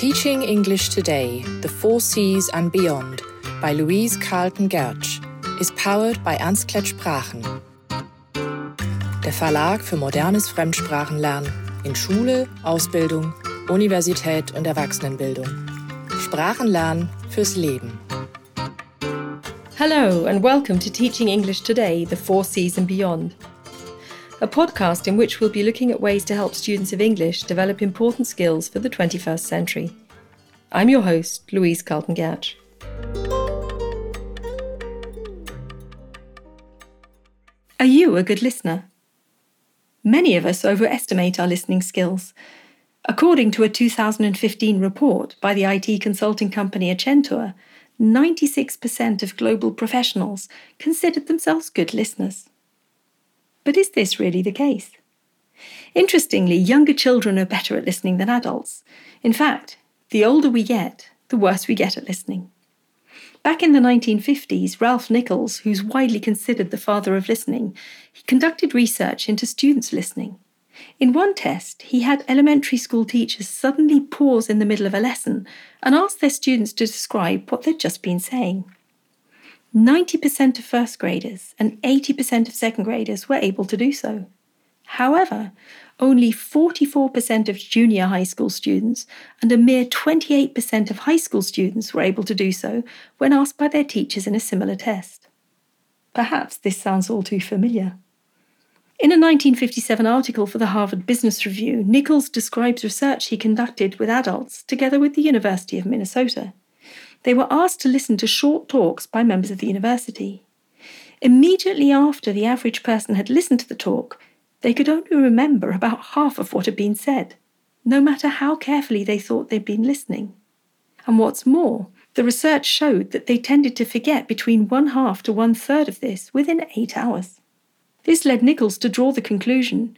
Teaching English Today, The Four Seas and Beyond by Louise Carlton Gertsch is powered by Ernst Klett Sprachen. Der Verlag für modernes Fremdsprachenlernen in Schule, Ausbildung, Universität und Erwachsenenbildung. Sprachenlernen fürs Leben. Hello and welcome to Teaching English Today, The Four Seas and Beyond. A podcast in which we'll be looking at ways to help students of English develop important skills for the 21st century. I'm your host, Louise Carlton Gertsch. Are you a good listener? Many of us overestimate our listening skills. According to a 2015 report by the IT consulting company Accenture, 96% of global professionals considered themselves good listeners. But is this really the case? Interestingly, younger children are better at listening than adults. In fact, the older we get, the worse we get at listening. Back in the 1950s, Ralph Nichols, who's widely considered the father of listening, he conducted research into students listening. In one test, he had elementary school teachers suddenly pause in the middle of a lesson and ask their students to describe what they'd just been saying. 90% of first graders and 80% of second graders were able to do so. However, only 44% of junior high school students and a mere 28% of high school students were able to do so when asked by their teachers in a similar test. Perhaps this sounds all too familiar. In a 1957 article for the Harvard Business Review, Nichols describes research he conducted with adults together with the University of Minnesota they were asked to listen to short talks by members of the university. Immediately after the average person had listened to the talk, they could only remember about half of what had been said, no matter how carefully they thought they'd been listening. And what's more, the research showed that they tended to forget between one half to one third of this within eight hours. This led Nichols to draw the conclusion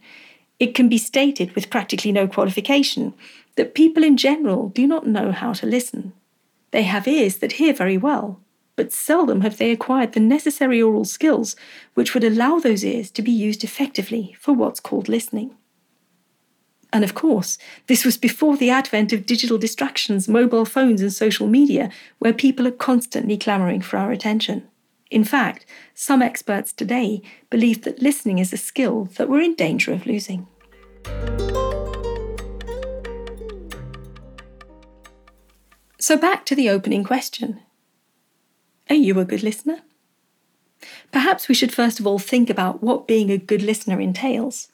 it can be stated with practically no qualification that people in general do not know how to listen. They have ears that hear very well, but seldom have they acquired the necessary oral skills which would allow those ears to be used effectively for what's called listening. And of course, this was before the advent of digital distractions, mobile phones, and social media, where people are constantly clamouring for our attention. In fact, some experts today believe that listening is a skill that we're in danger of losing. So back to the opening question Are you a good listener? Perhaps we should first of all think about what being a good listener entails.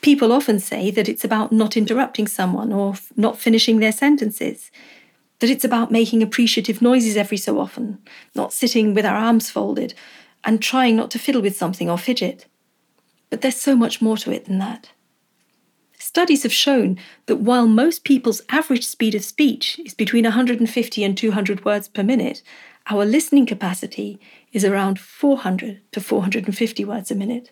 People often say that it's about not interrupting someone or not finishing their sentences, that it's about making appreciative noises every so often, not sitting with our arms folded, and trying not to fiddle with something or fidget. But there's so much more to it than that. Studies have shown that while most people's average speed of speech is between 150 and 200 words per minute, our listening capacity is around 400 to 450 words a minute.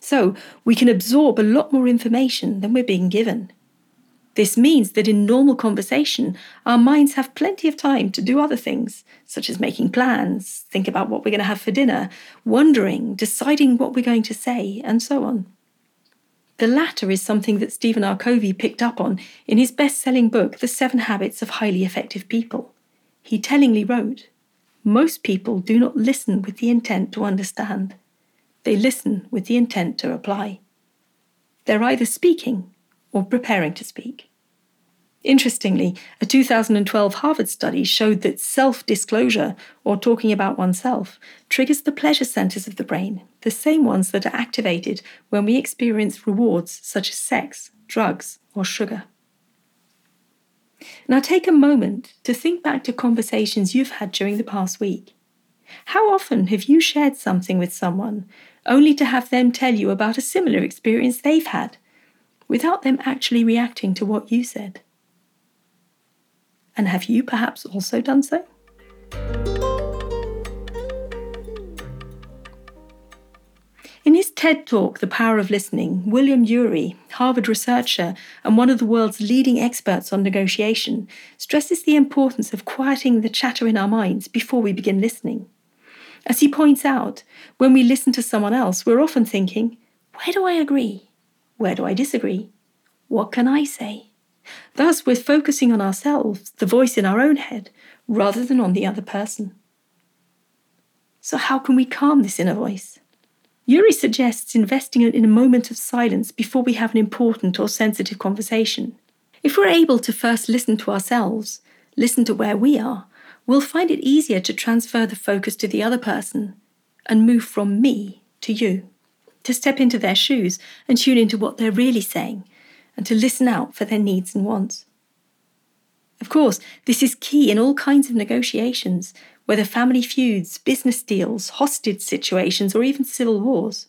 So we can absorb a lot more information than we're being given. This means that in normal conversation, our minds have plenty of time to do other things, such as making plans, think about what we're going to have for dinner, wondering, deciding what we're going to say, and so on. The latter is something that Stephen R. Covey picked up on in his best selling book, The Seven Habits of Highly Effective People. He tellingly wrote Most people do not listen with the intent to understand, they listen with the intent to reply. They're either speaking or preparing to speak. Interestingly, a 2012 Harvard study showed that self disclosure, or talking about oneself, triggers the pleasure centers of the brain, the same ones that are activated when we experience rewards such as sex, drugs, or sugar. Now take a moment to think back to conversations you've had during the past week. How often have you shared something with someone only to have them tell you about a similar experience they've had, without them actually reacting to what you said? And have you perhaps also done so? In his TED talk, The Power of Listening, William Ury, Harvard researcher and one of the world's leading experts on negotiation, stresses the importance of quieting the chatter in our minds before we begin listening. As he points out, when we listen to someone else, we're often thinking, where do I agree? Where do I disagree? What can I say? Thus, we're focusing on ourselves, the voice in our own head, rather than on the other person. So, how can we calm this inner voice? Ury suggests investing in a moment of silence before we have an important or sensitive conversation. If we're able to first listen to ourselves, listen to where we are, we'll find it easier to transfer the focus to the other person and move from me to you, to step into their shoes and tune into what they're really saying, and to listen out for their needs and wants. Of course, this is key in all kinds of negotiations, whether family feuds, business deals, hostage situations, or even civil wars.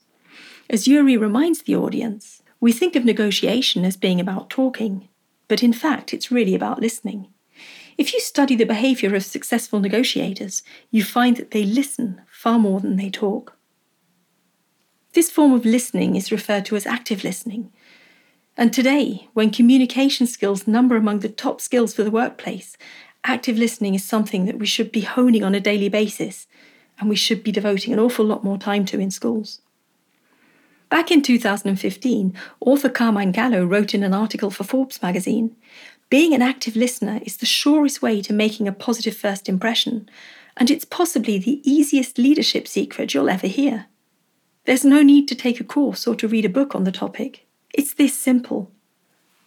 As Ury reminds the audience, we think of negotiation as being about talking, but in fact, it's really about listening. If you study the behavior of successful negotiators, you find that they listen far more than they talk. This form of listening is referred to as active listening. And today, when communication skills number among the top skills for the workplace, active listening is something that we should be honing on a daily basis and we should be devoting an awful lot more time to in schools. Back in 2015, author Carmine Gallo wrote in an article for Forbes magazine being an active listener is the surest way to making a positive first impression, and it's possibly the easiest leadership secret you'll ever hear. There's no need to take a course or to read a book on the topic. It's this simple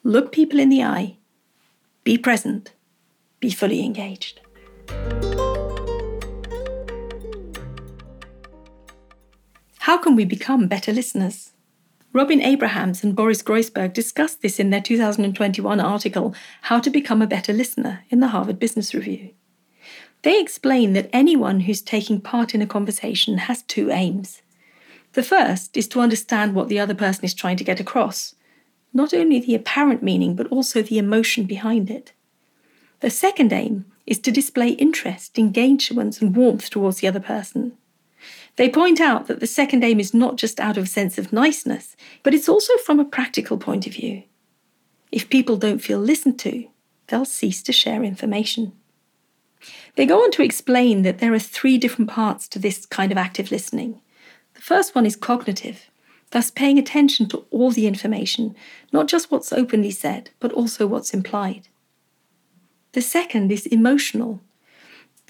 look people in the eye, be present, be fully engaged. How can we become better listeners? Robin Abrahams and Boris Groysberg discussed this in their 2021 article, How to Become a Better Listener, in the Harvard Business Review. They explain that anyone who's taking part in a conversation has two aims. The first is to understand what the other person is trying to get across, not only the apparent meaning, but also the emotion behind it. The second aim is to display interest, engagement, and warmth towards the other person. They point out that the second aim is not just out of a sense of niceness, but it's also from a practical point of view. If people don't feel listened to, they'll cease to share information. They go on to explain that there are three different parts to this kind of active listening. The first one is cognitive, thus paying attention to all the information, not just what's openly said, but also what's implied. The second is emotional,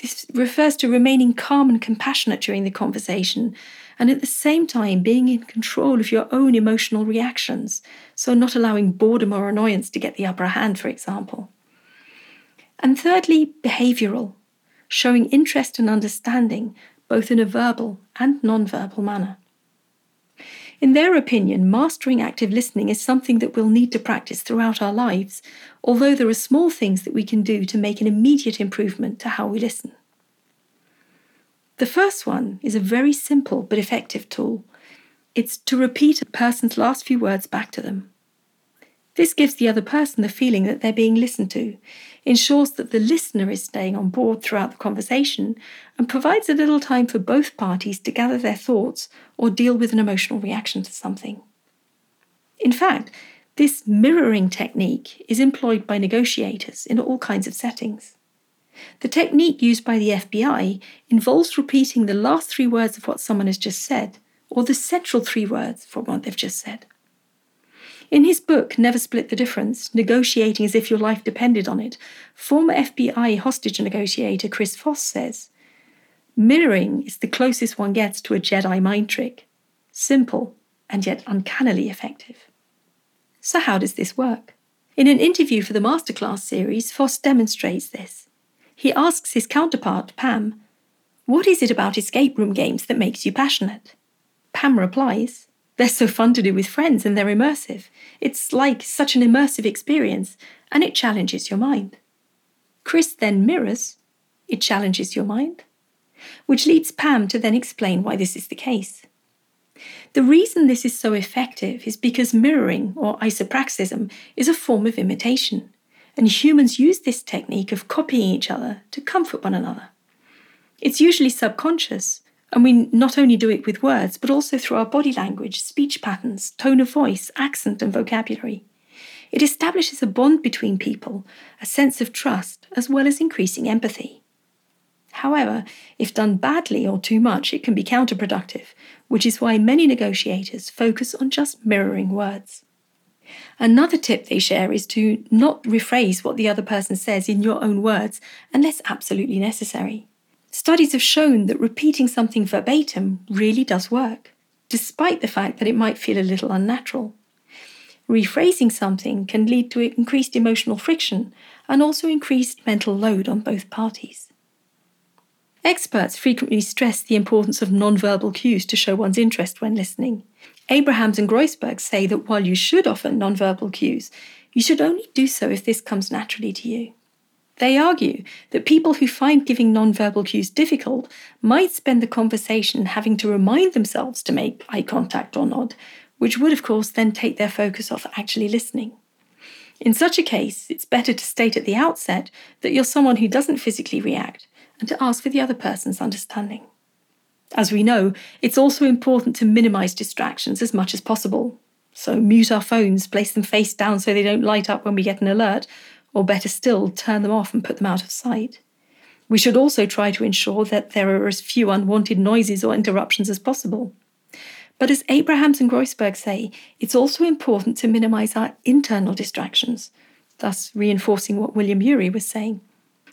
this refers to remaining calm and compassionate during the conversation, and at the same time being in control of your own emotional reactions, so not allowing boredom or annoyance to get the upper hand, for example. And thirdly, behavioral, showing interest and understanding both in a verbal and non-verbal manner. In their opinion, mastering active listening is something that we'll need to practice throughout our lives, although there are small things that we can do to make an immediate improvement to how we listen. The first one is a very simple but effective tool. It's to repeat a person's last few words back to them. This gives the other person the feeling that they're being listened to, ensures that the listener is staying on board throughout the conversation, and provides a little time for both parties to gather their thoughts or deal with an emotional reaction to something. In fact, this mirroring technique is employed by negotiators in all kinds of settings. The technique used by the FBI involves repeating the last three words of what someone has just said, or the central three words from what they've just said. In his book, Never Split the Difference Negotiating as if your life depended on it, former FBI hostage negotiator Chris Voss says Mirroring is the closest one gets to a Jedi mind trick. Simple and yet uncannily effective. So, how does this work? In an interview for the Masterclass series, Voss demonstrates this. He asks his counterpart, Pam, What is it about escape room games that makes you passionate? Pam replies, they're so fun to do with friends and they're immersive. It's like such an immersive experience and it challenges your mind. Chris then mirrors, it challenges your mind, which leads Pam to then explain why this is the case. The reason this is so effective is because mirroring, or isopraxism, is a form of imitation, and humans use this technique of copying each other to comfort one another. It's usually subconscious, and we not only do it with words, but also through our body language, speech patterns, tone of voice, accent, and vocabulary. It establishes a bond between people, a sense of trust, as well as increasing empathy. However, if done badly or too much, it can be counterproductive, which is why many negotiators focus on just mirroring words. Another tip they share is to not rephrase what the other person says in your own words unless absolutely necessary. Studies have shown that repeating something verbatim really does work, despite the fact that it might feel a little unnatural. Rephrasing something can lead to increased emotional friction and also increased mental load on both parties. Experts frequently stress the importance of nonverbal cues to show one's interest when listening. Abrahams and Groysberg say that while you should offer nonverbal cues, you should only do so if this comes naturally to you. They argue that people who find giving nonverbal cues difficult might spend the conversation having to remind themselves to make eye contact or nod, which would, of course, then take their focus off actually listening. In such a case, it's better to state at the outset that you're someone who doesn't physically react and to ask for the other person's understanding. As we know, it's also important to minimize distractions as much as possible. So, mute our phones, place them face down so they don't light up when we get an alert, or better still, turn them off and put them out of sight. We should also try to ensure that there are as few unwanted noises or interruptions as possible. But as Abrahams and Groysberg say, it's also important to minimize our internal distractions, thus reinforcing what William Ury was saying.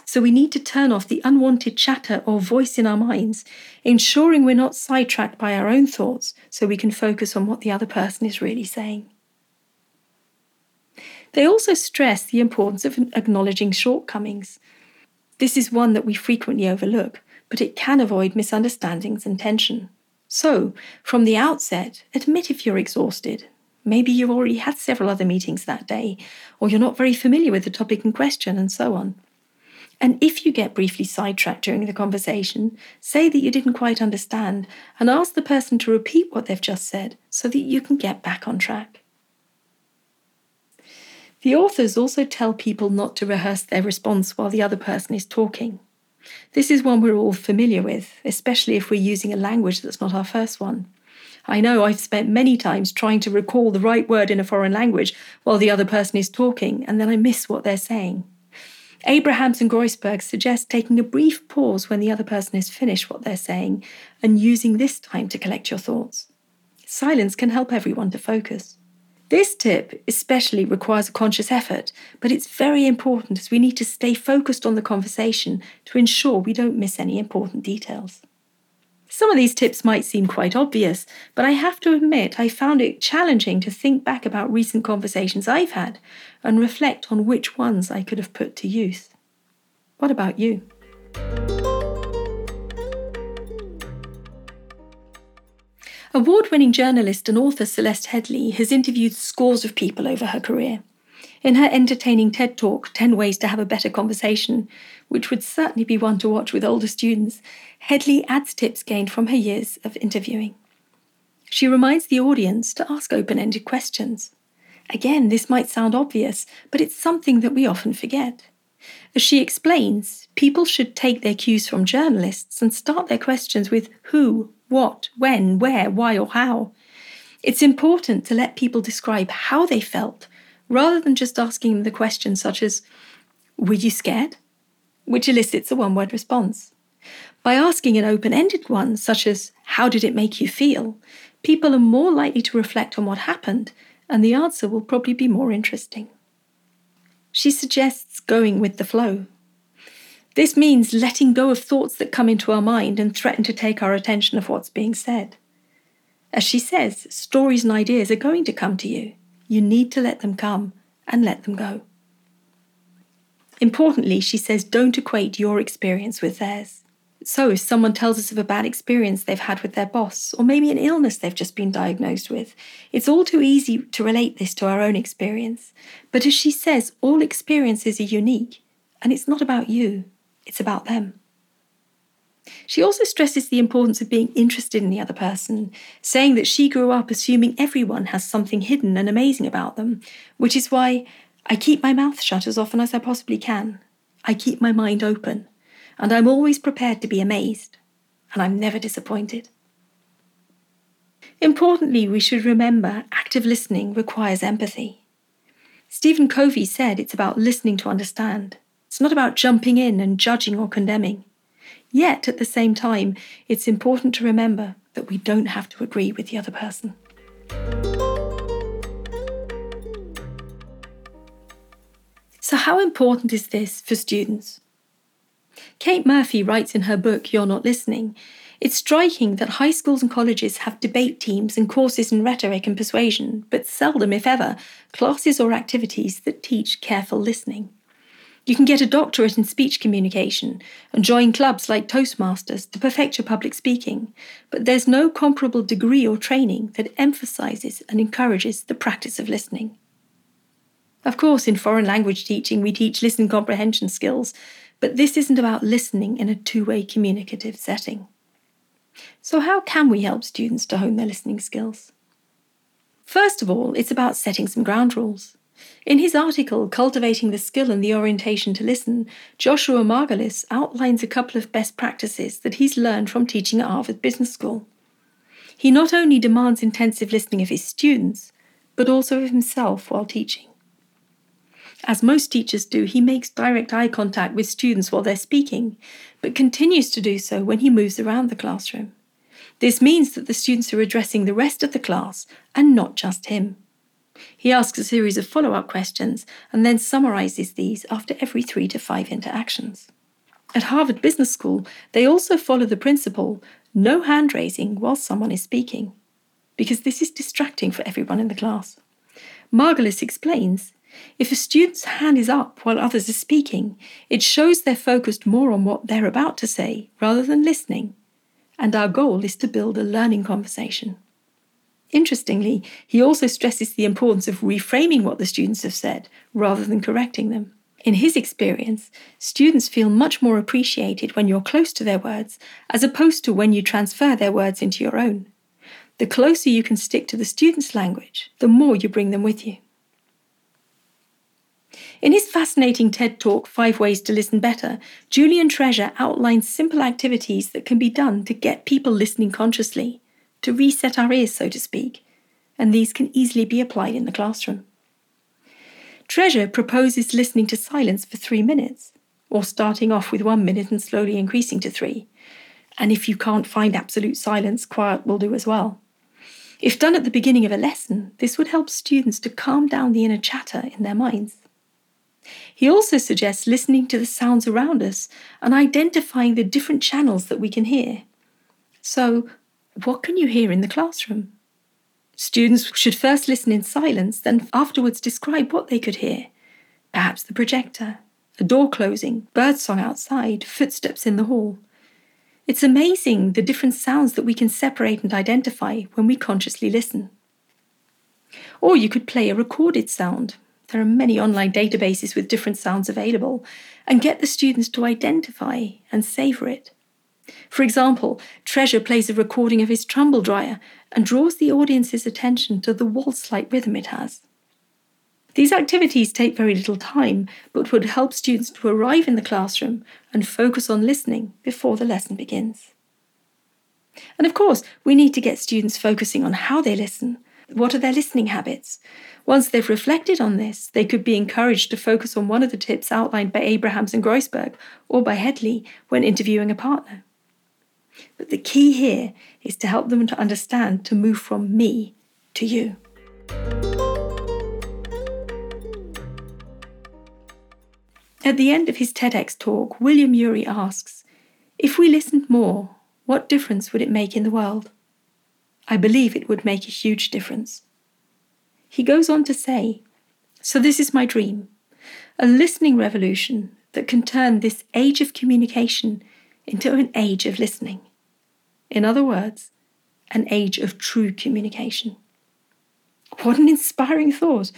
So we need to turn off the unwanted chatter or voice in our minds, ensuring we're not sidetracked by our own thoughts so we can focus on what the other person is really saying. They also stress the importance of acknowledging shortcomings. This is one that we frequently overlook, but it can avoid misunderstandings and tension. So, from the outset, admit if you're exhausted. Maybe you've already had several other meetings that day, or you're not very familiar with the topic in question, and so on. And if you get briefly sidetracked during the conversation, say that you didn't quite understand and ask the person to repeat what they've just said so that you can get back on track. The authors also tell people not to rehearse their response while the other person is talking. This is one we're all familiar with, especially if we're using a language that's not our first one. I know I've spent many times trying to recall the right word in a foreign language while the other person is talking, and then I miss what they're saying. Abrahams and Groysberg suggest taking a brief pause when the other person has finished what they're saying and using this time to collect your thoughts. Silence can help everyone to focus. This tip especially requires a conscious effort, but it's very important as we need to stay focused on the conversation to ensure we don't miss any important details. Some of these tips might seem quite obvious, but I have to admit I found it challenging to think back about recent conversations I've had and reflect on which ones I could have put to use. What about you? Award winning journalist and author Celeste Headlee has interviewed scores of people over her career. In her entertaining TED talk, 10 Ways to Have a Better Conversation, which would certainly be one to watch with older students, Headlee adds tips gained from her years of interviewing. She reminds the audience to ask open ended questions. Again, this might sound obvious, but it's something that we often forget. As she explains, people should take their cues from journalists and start their questions with who, what, when, where, why, or how. It's important to let people describe how they felt rather than just asking them the questions such as, Were you scared? which elicits a one word response. By asking an open ended one, such as, How did it make you feel? people are more likely to reflect on what happened, and the answer will probably be more interesting. She suggests going with the flow. This means letting go of thoughts that come into our mind and threaten to take our attention of what's being said. As she says, stories and ideas are going to come to you. You need to let them come and let them go. Importantly, she says don't equate your experience with theirs. So, if someone tells us of a bad experience they've had with their boss, or maybe an illness they've just been diagnosed with, it's all too easy to relate this to our own experience. But as she says, all experiences are unique, and it's not about you, it's about them. She also stresses the importance of being interested in the other person, saying that she grew up assuming everyone has something hidden and amazing about them, which is why I keep my mouth shut as often as I possibly can. I keep my mind open, and I'm always prepared to be amazed, and I'm never disappointed. Importantly, we should remember active listening requires empathy. Stephen Covey said it's about listening to understand. It's not about jumping in and judging or condemning. Yet, at the same time, it's important to remember that we don't have to agree with the other person. So, how important is this for students? Kate Murphy writes in her book, You're Not Listening it's striking that high schools and colleges have debate teams and courses in rhetoric and persuasion, but seldom, if ever, classes or activities that teach careful listening. You can get a doctorate in speech communication and join clubs like Toastmasters to perfect your public speaking, but there's no comparable degree or training that emphasizes and encourages the practice of listening. Of course, in foreign language teaching, we teach listen comprehension skills, but this isn't about listening in a two way communicative setting. So, how can we help students to hone their listening skills? First of all, it's about setting some ground rules. In his article, Cultivating the Skill and the Orientation to Listen, Joshua Margolis outlines a couple of best practices that he's learned from teaching at Harvard Business School. He not only demands intensive listening of his students, but also of himself while teaching. As most teachers do, he makes direct eye contact with students while they're speaking, but continues to do so when he moves around the classroom. This means that the students are addressing the rest of the class and not just him. He asks a series of follow up questions and then summarizes these after every three to five interactions. At Harvard Business School, they also follow the principle no hand raising while someone is speaking, because this is distracting for everyone in the class. Margolis explains if a student's hand is up while others are speaking, it shows they're focused more on what they're about to say rather than listening. And our goal is to build a learning conversation. Interestingly, he also stresses the importance of reframing what the students have said rather than correcting them. In his experience, students feel much more appreciated when you're close to their words as opposed to when you transfer their words into your own. The closer you can stick to the student's language, the more you bring them with you. In his fascinating TED talk, Five Ways to Listen Better, Julian Treasure outlines simple activities that can be done to get people listening consciously, to reset our ears, so to speak, and these can easily be applied in the classroom. Treasure proposes listening to silence for three minutes, or starting off with one minute and slowly increasing to three. And if you can't find absolute silence, quiet will do as well. If done at the beginning of a lesson, this would help students to calm down the inner chatter in their minds. He also suggests listening to the sounds around us and identifying the different channels that we can hear. So, what can you hear in the classroom? Students should first listen in silence, then afterwards describe what they could hear. Perhaps the projector, a door closing, birdsong outside, footsteps in the hall. It's amazing the different sounds that we can separate and identify when we consciously listen. Or you could play a recorded sound, there are many online databases with different sounds available, and get the students to identify and savour it. For example, Treasure plays a recording of his tumble dryer and draws the audience's attention to the waltz like rhythm it has. These activities take very little time, but would help students to arrive in the classroom and focus on listening before the lesson begins. And of course, we need to get students focusing on how they listen. What are their listening habits? Once they've reflected on this, they could be encouraged to focus on one of the tips outlined by Abrahams and Groysberg or by Headlee when interviewing a partner. But the key here is to help them to understand to move from me to you. At the end of his TEDx talk, William Ury asks If we listened more, what difference would it make in the world? I believe it would make a huge difference. He goes on to say So, this is my dream a listening revolution that can turn this age of communication into an age of listening. In other words, an age of true communication. What an inspiring thought!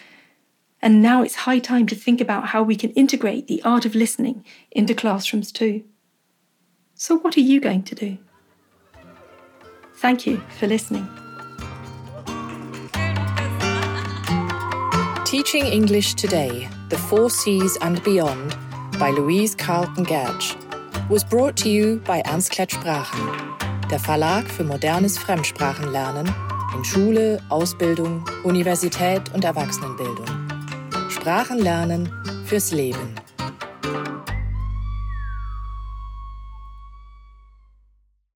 And now it's high time to think about how we can integrate the art of listening into classrooms too. So, what are you going to do? Thank you for listening. Teaching English Today, The Four Cs and Beyond by Louise Carlton Gertsch was brought to you by Ernst Klett Sprachen, der Verlag für modernes Fremdsprachenlernen in Schule, Ausbildung, Universität und Erwachsenenbildung. Sprachenlernen fürs Leben.